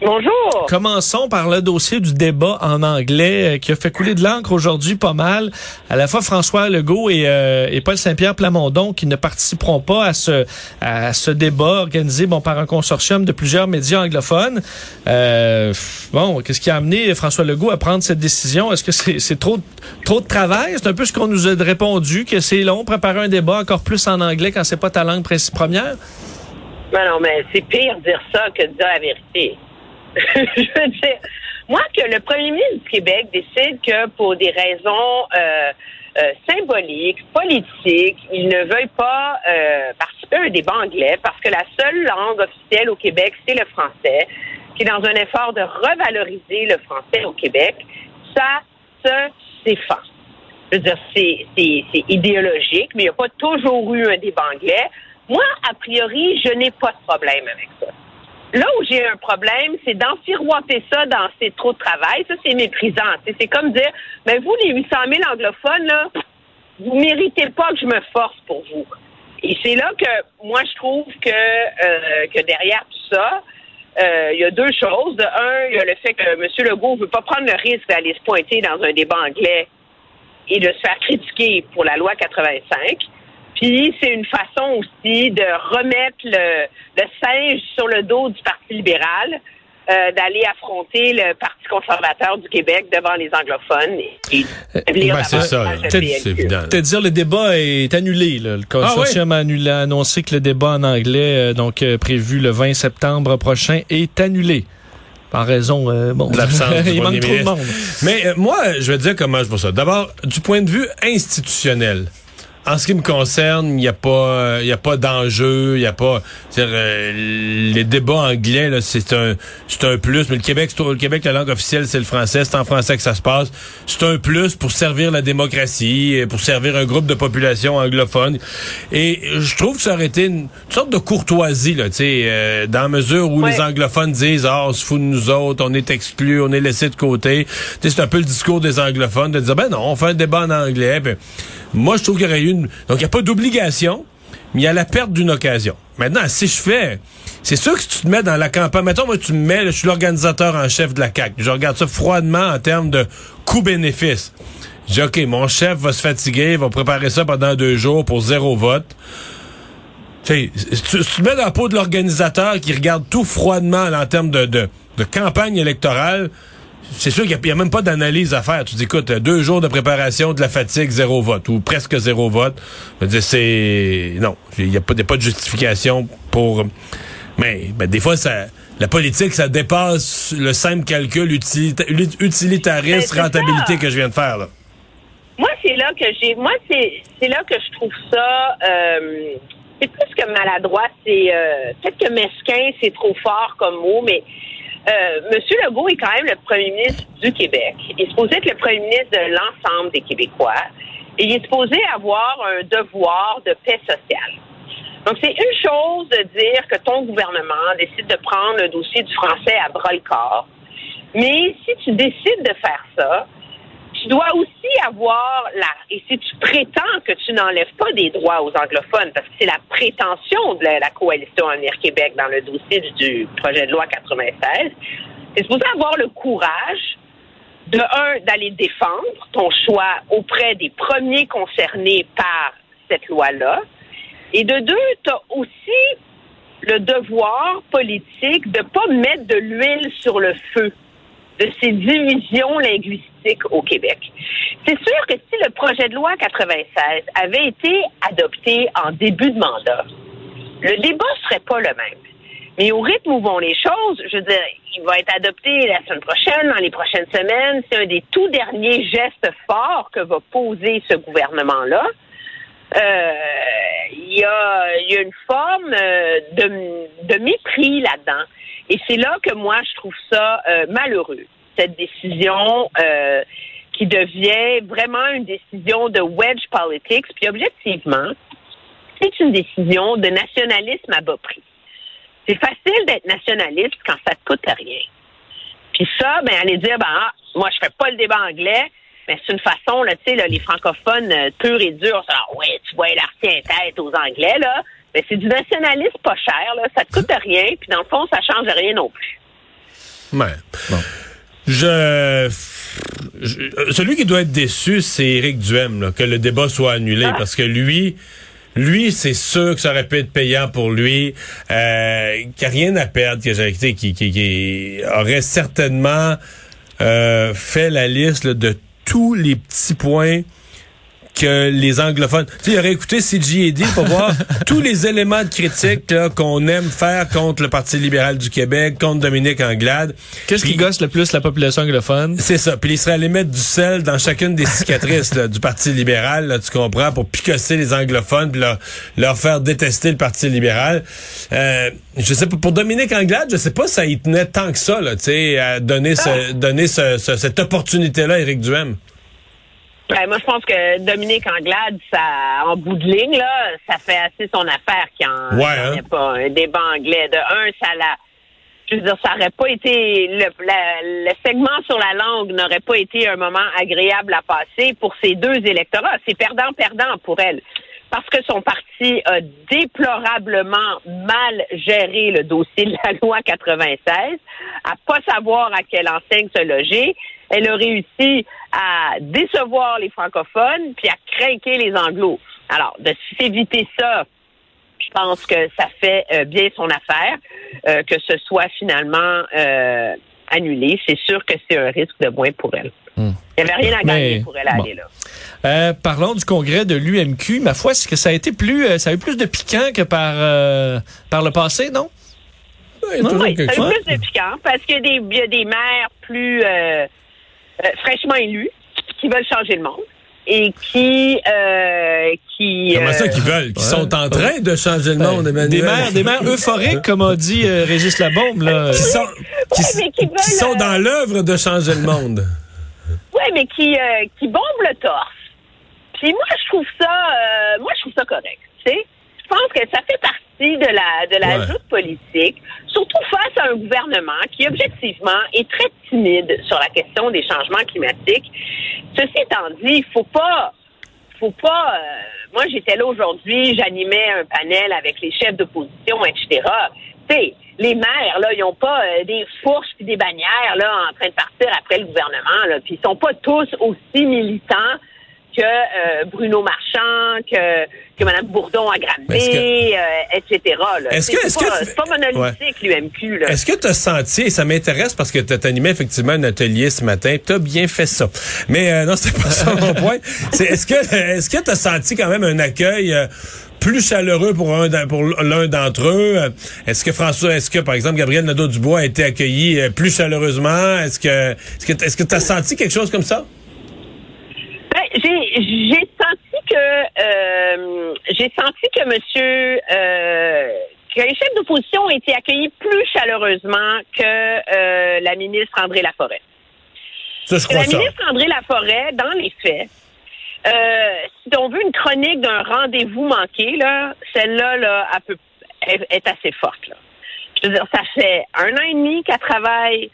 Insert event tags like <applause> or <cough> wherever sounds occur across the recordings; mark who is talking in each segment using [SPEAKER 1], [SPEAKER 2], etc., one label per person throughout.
[SPEAKER 1] Bonjour.
[SPEAKER 2] Commençons par le dossier du débat en anglais euh, qui a fait couler de l'encre aujourd'hui pas mal. À la fois François Legault et, euh, et Paul Saint-Pierre Plamondon qui ne participeront pas à ce à ce débat organisé bon par un consortium de plusieurs médias anglophones. Euh, bon, qu'est-ce qui a amené François Legault à prendre cette décision? Est-ce que c'est c'est trop trop de travail? C'est un peu ce qu'on nous a répondu que c'est long préparer un débat encore plus en anglais quand c'est pas ta langue première?
[SPEAKER 1] Non, non, mais c'est pire dire ça que de dire la vérité. <laughs> je veux dire, moi, que le premier ministre du Québec décide que pour des raisons euh, euh, symboliques, politiques, il ne veuille pas euh, participer à un débat anglais parce que la seule langue officielle au Québec, c'est le français, qui est dans un effort de revaloriser le français au Québec, ça se défend. Je veux dire, c'est idéologique, mais il n'y a pas toujours eu un débat anglais. Moi, a priori, je n'ai pas de problème avec ça. Là où j'ai un problème, c'est d'enfiroiter ça dans ces trop de travail. Ça, c'est méprisant. C'est comme dire, mais ben, vous, les 800 000 anglophones, là, vous méritez pas que je me force pour vous. Et c'est là que moi, je trouve que, euh, que derrière tout ça, euh, il y a deux choses. De un, il y a le fait que M. Legault ne veut pas prendre le risque d'aller se pointer dans un débat anglais et de se faire critiquer pour la loi 85. Puis c'est une façon aussi de remettre le, le singe sur le dos du Parti libéral. Euh, d'aller affronter le Parti conservateur du Québec devant les anglophones et,
[SPEAKER 3] et ben, c'est ça, c'est évident.
[SPEAKER 2] Te dire le débat est annulé. Là. Le consortium ah, oui? a, annoncé que le débat en anglais, euh, donc euh, prévu le 20 septembre prochain, est annulé. Par raison, euh, bon,
[SPEAKER 3] de l'absence <laughs>
[SPEAKER 2] il manque trop de monde.
[SPEAKER 3] Mais euh, moi, je vais dire comment je vois ça. D'abord, du point de vue institutionnel, en ce qui me concerne, il n'y a pas, il y a pas d'enjeu, il y a pas, euh, les débats anglais c'est un, c'est un plus. Mais le Québec, le Québec, la langue officielle c'est le français, c'est en français que ça se passe. C'est un plus pour servir la démocratie, pour servir un groupe de population anglophone. Et je trouve que ça aurait été une, sorte de courtoisie là, tu sais, euh, dans la mesure où les anglophones disent, ah, on se fout de nous autres, on est exclus, on est laissé de côté. C'est un peu le discours des anglophones de dire, ben non, on fait un débat en anglais. Moi, je trouve qu'il y aurait eu une, donc il n'y a pas d'obligation mais il y a la perte d'une occasion. Maintenant, si je fais, c'est sûr que si tu te mets dans la campagne, mettons, moi, tu me mets, je suis l'organisateur en chef de la CAQ. Je regarde ça froidement en termes de coût-bénéfice. Je dis, OK, mon chef va se fatiguer, va préparer ça pendant deux jours pour zéro vote. Tu, tu, tu te mets dans la peau de l'organisateur qui regarde tout froidement en termes de, de campagne électorale, c'est sûr qu'il n'y a, même pas d'analyse à faire. Tu dis, écoute, deux jours de préparation, de la fatigue, zéro vote, ou presque zéro vote. Je veux dire, c'est... Non, il n'y a, pas de justification pour... Mais ben, des fois, ça... La politique, ça dépasse le simple calcul utilitariste, ben, rentabilité que je viens de faire. Là.
[SPEAKER 1] Moi, c'est là que j'ai. Moi, c'est là que je trouve ça. Euh, c'est plus que maladroit. C'est euh, peut-être que mesquin, c'est trop fort comme mot, mais euh, Monsieur Legault est quand même le premier ministre du Québec. Il est supposé être le premier ministre de l'ensemble des Québécois. Et il est supposé avoir un devoir de paix sociale. Donc, c'est une chose de dire que ton gouvernement décide de prendre le dossier du français à bras le corps. Mais si tu décides de faire ça, tu dois aussi avoir la, et si tu prétends que tu n'enlèves pas des droits aux anglophones, parce que c'est la prétention de la, coalition Avenir Québec dans le dossier du, projet de loi 96, tu supposé avoir le courage de un, d'aller défendre ton choix auprès des premiers concernés par cette loi-là, et de deux, tu as aussi le devoir politique de pas mettre de l'huile sur le feu de ces divisions linguistiques au Québec. C'est sûr que si le projet de loi 96 avait été adopté en début de mandat, le débat serait pas le même. Mais au rythme où vont les choses, je veux dire, il va être adopté la semaine prochaine, dans les prochaines semaines. C'est un des tout derniers gestes forts que va poser ce gouvernement-là. Euh, il y, a, y a une forme euh, de, de mépris là-dedans. Et c'est là que moi, je trouve ça euh, malheureux, cette décision euh, qui devient vraiment une décision de wedge politics. Puis objectivement, c'est une décision de nationalisme à bas prix. C'est facile d'être nationaliste quand ça ne coûte rien. Puis ça, ben, aller dire, ben, ah, moi, je fais pas le débat anglais, mais c'est une façon, là, tu sais, là, les francophones euh, purs et durs, ça, ah, ouais, tu vois, l'artien tête aux Anglais, là. Mais c'est du nationalisme pas cher, là. Ça te coûte rien, puis dans le fond, ça change rien non plus.
[SPEAKER 3] Ouais. Je, je- celui qui doit être déçu, c'est Éric Duhem, là, que le débat soit annulé,
[SPEAKER 1] Ah.
[SPEAKER 3] parce que lui, lui, c'est sûr que ça aurait pu être payant pour lui, euh, qui a rien à perdre, qui- qui aurait certainement euh, fait la liste là, de tous les petits points que les anglophones. Tu sais, il aurait écouté CGAD pour voir <laughs> tous les éléments de critique qu'on aime faire contre le Parti libéral du Québec, contre Dominique Anglade.
[SPEAKER 2] Qu'est-ce qui gosse le plus la population anglophone?
[SPEAKER 3] c'est ça. Puis il serait allé mettre du sel dans chacune des cicatrices là, du Parti libéral, là, tu comprends, pour picosser les anglophones, puis leur, leur faire détester le Parti libéral. Euh, je sais pas, pour Dominique Anglade, je sais pas si ça y tenait tant que ça, là, tu sais, à donner, ce, donner ce, ce- cette opportunité-là à Éric Duhem.
[SPEAKER 1] Ben, moi, je pense que Dominique Anglade, ça, en bout de ligne, là, ça fait assez son affaire qu'il n'y en,
[SPEAKER 3] Ouais, hein?
[SPEAKER 1] ait pas un débat anglais. De un, ça l'a. Je veux dire, ça aurait pas été. Le, la- le segment sur la langue n'aurait pas été un moment agréable à passer pour ces deux électorats. C'est perdant-perdant pour elle. Parce que son parti a déplorablement mal géré le dossier de la loi 96, à pas savoir à quelle enseigne se loger. Elle a réussi à décevoir les francophones puis à craquer les anglos. Alors, de s'éviter ça, je pense que ça fait euh, bien son affaire, euh, que ce soit finalement euh, annulé. C'est sûr que c'est un risque de moins pour elle.
[SPEAKER 2] Hmm.
[SPEAKER 1] Il n'y avait rien à gagner
[SPEAKER 2] Mais,
[SPEAKER 1] pour elle à
[SPEAKER 2] bon.
[SPEAKER 1] aller là.
[SPEAKER 2] Euh, parlons du congrès de l'UMQ. Ma foi, c'est que ça a été plus, ça a eu plus de piquant que par, euh, par le passé, non?
[SPEAKER 1] Oui,
[SPEAKER 3] quelque
[SPEAKER 1] ça a eu
[SPEAKER 3] chose.
[SPEAKER 1] plus de piquant parce qu'il y a des, il y a des maires plus euh, euh, fraîchement élus qui veulent changer le monde et qui euh, qui
[SPEAKER 3] Comment ça
[SPEAKER 1] euh,
[SPEAKER 3] qu'ils veulent? Qui sont en train de changer le monde, Emmanuel?
[SPEAKER 2] Des maires, des maires euphoriques, comme a dit euh, Régis Labombe. Là.
[SPEAKER 3] Qui sont, qui,
[SPEAKER 1] Ouais, mais qui veulent,
[SPEAKER 3] qui sont
[SPEAKER 1] euh,
[SPEAKER 3] dans l'œuvre de changer le monde.
[SPEAKER 1] Oui, mais qui, euh, qui bombe le torse. Puis moi, je trouve ça, euh, moi, je trouve ça correct. Tu sais, je pense que ça fait partie de la de la
[SPEAKER 3] Ouais.
[SPEAKER 1] joute politique, surtout face à un gouvernement qui objectivement est très timide sur la question des changements climatiques. Ceci étant dit, il faut pas faut pas. euh, moi, j'étais là aujourd'hui, j'animais un panel avec les chefs d'opposition, etc. Tu sais, les maires, là, ils ont pas euh, des fourches puis des bannières, là, en train de partir après le gouvernement, là. Puis ils sont pas tous aussi militants que euh, Bruno Marchand, que, que Mme Bourdon
[SPEAKER 3] Mais est-ce
[SPEAKER 1] Granby, euh, etc.
[SPEAKER 3] Est-ce que-
[SPEAKER 1] pas,
[SPEAKER 3] que-
[SPEAKER 1] monolithique, l'UMQ.
[SPEAKER 3] Est-ce que tu as senti, et ça m'intéresse parce que tu animé effectivement un atelier ce matin, tu as bien fait ça. Mais euh, non, c'est pas ça mon point. <laughs> C'est est-ce que est-ce que tu as senti quand même un accueil euh, plus chaleureux pour un pour l'un d'entre eux? Euh, Est-ce que François est-ce que par exemple Gabriel Nadeau-Dubois a été accueilli euh, plus chaleureusement? Est-ce que est-ce que que tu as senti quelque chose comme ça?
[SPEAKER 1] J'ai j'ai senti que euh, j'ai senti que Monsieur euh, que les chefs d'opposition ont été accueillis plus chaleureusement que euh, la ministre André Laforêt.
[SPEAKER 3] Ça je
[SPEAKER 1] la
[SPEAKER 3] ça.
[SPEAKER 1] ministre André Laforêt, dans les faits, euh, si on veut une chronique d'un rendez-vous manqué, là, celle-là, là, elle peut- est, est assez forte. Là. Je veux dire, ça fait un an et demi qu'elle travaille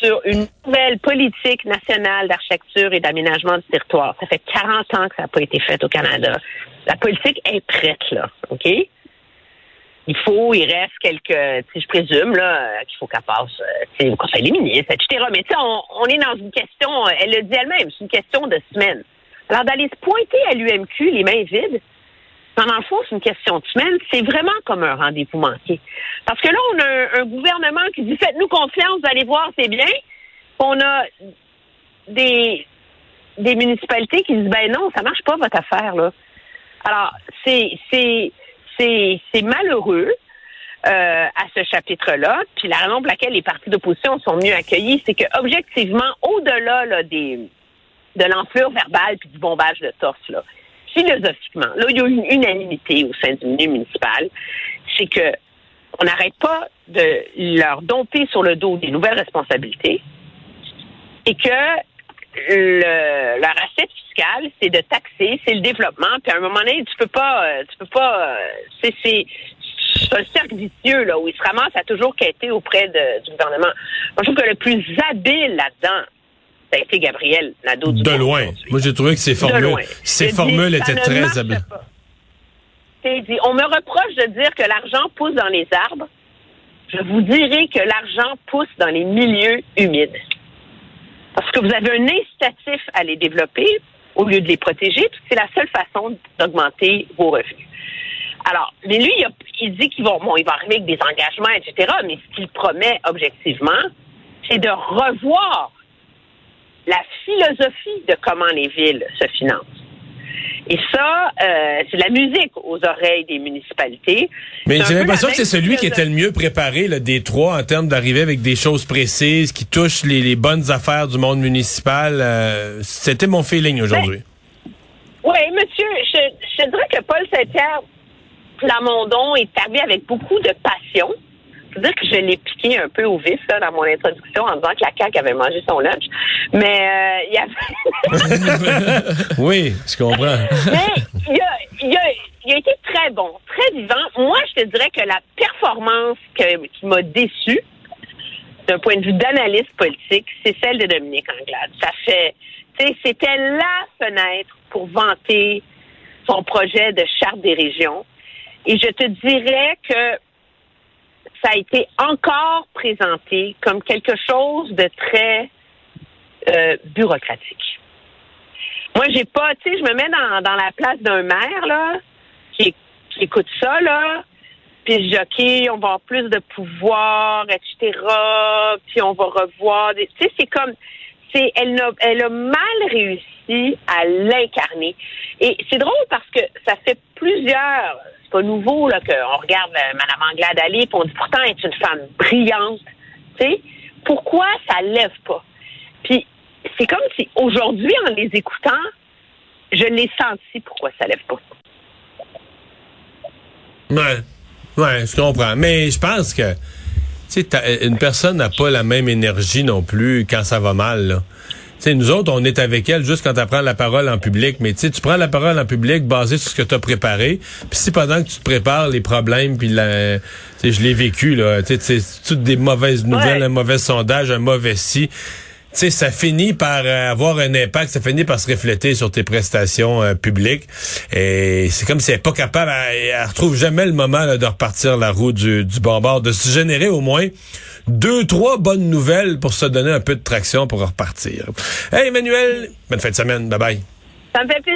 [SPEAKER 1] sur une nouvelle politique nationale d'architecture et d'aménagement du territoire. Ça fait 40 ans que ça n'a pas été fait au Canada. La politique est prête, là, OK? Il faut, il reste quelques, je présume, là, qu'il faut qu'elle passe, euh, au Conseil des ministres, etc. Mais tu sais, on, on est dans une question, elle le dit elle-même, c'est une question de semaine. Alors, d'aller se pointer à l'UMQ les mains vides, dans le fond, c'est une question de semaine, c'est vraiment comme un rendez-vous manqué. Parce que là, on a un, gouvernement qui dit faites-nous confiance, vous allez voir, c'est bien. On a des, des municipalités qui disent ben non, ça marche pas votre affaire là. Alors c'est malheureux euh, à ce chapitre-là. Puis la raison pour laquelle les partis d'opposition sont mieux accueillis, c'est que objectivement, au-delà là, des de l'enflure verbale puis du bombage de torse là, philosophiquement, là il y a une unanimité au sein du milieu municipal, c'est que on n'arrête pas de leur dompter sur le dos des nouvelles responsabilités et que le, la recette fiscale, c'est de taxer, c'est le développement. Puis à un moment donné, tu peux pas, euh, tu peux pas, euh, c'est, c'est, un cercle vicieux là, où il se ramasse à toujours quêter auprès du gouvernement. Moi, je trouve que le plus habile là-dedans, ça a été Gabriel Nadeau.
[SPEAKER 3] De loin. Moi, j'ai trouvé que ses formules, ses formules étaient très habiles.
[SPEAKER 1] Dit, on me reproche de dire que l'argent pousse dans les arbres. Je vous dirai que l'argent pousse dans les milieux humides. Parce que vous avez un incitatif à les développer au lieu de les protéger, c'est la seule façon d'augmenter vos revenus. Alors, mais lui, il, dit qu'il va, bon, il va arriver avec des engagements, etc., mais ce qu'il promet objectivement, c'est de revoir la philosophie de comment les villes se financent. Et ça, euh, c'est la musique aux oreilles des municipalités.
[SPEAKER 3] Mais j'ai l'impression que c'est celui qui était le mieux préparé là, des trois en termes d'arriver avec des choses précises qui touchent les, bonnes affaires du monde municipal. Euh, c'était mon feeling aujourd'hui.
[SPEAKER 1] Oui, monsieur, je, je dirais que Paul Saint-Pierre Plamondon est arrivé avec beaucoup de passion dire que je l'ai piqué un peu au vif là, dans mon introduction en disant que la CAQ avait mangé son lunch. Mais euh, il y avait... <laughs>
[SPEAKER 3] oui, je comprends.
[SPEAKER 1] Mais il a, il, a, il a, été très bon, très vivant. Moi, je te dirais que la performance que, qui m'a déçue, d'un point de vue d'analyste politique, c'est celle de Dominique Anglade. Ça fait... C'était la fenêtre pour vanter son projet de charte des régions. Et je te dirais que ça a été encore présenté comme quelque chose de très euh, bureaucratique. Moi, j'ai pas, tu sais, je me mets dans, dans la place d'un maire, là, qui, qui écoute ça, là, puis je dis, OK, on va avoir plus de pouvoir, etc., puis on va revoir. Tu sais, c'est comme, c'est, elle a, elle a mal réussi à l'incarner. Et c'est drôle parce que ça fait plusieurs c'est pas nouveau là qu'on regarde euh, Mme Anglade aller et on dit pourtant elle est une femme brillante. Tu sais, pourquoi ça lève pas? Puis c'est comme si aujourd'hui, en les écoutant, je l'ai senti pourquoi ça lève pas.
[SPEAKER 3] Ouais. Ouais, je comprends. Mais je pense que tu sais, une personne n'a pas la même énergie non plus quand ça va mal. Là sais, nous autres, on est avec elle juste quand elle prend la parole en public, mais tu prends la parole en public basée sur ce que tu as préparé, puis si pendant que tu te prépares les problèmes, puis la, je l'ai vécu, là, tu sais, toutes des mauvaises nouvelles, un mauvais sondage, un mauvais si, tu sais, ça finit par euh, avoir un impact, ça finit par se refléter sur tes prestations euh, publiques. Et c'est comme si elle n'est pas capable, elle, retrouve jamais le moment de repartir la roue du, du bon bord, de se générer au moins deux, trois bonnes nouvelles pour se donner un peu de traction pour repartir. Hey Emmanuel, bonne fin de semaine. Bye bye.
[SPEAKER 1] Ça me fait plaisir.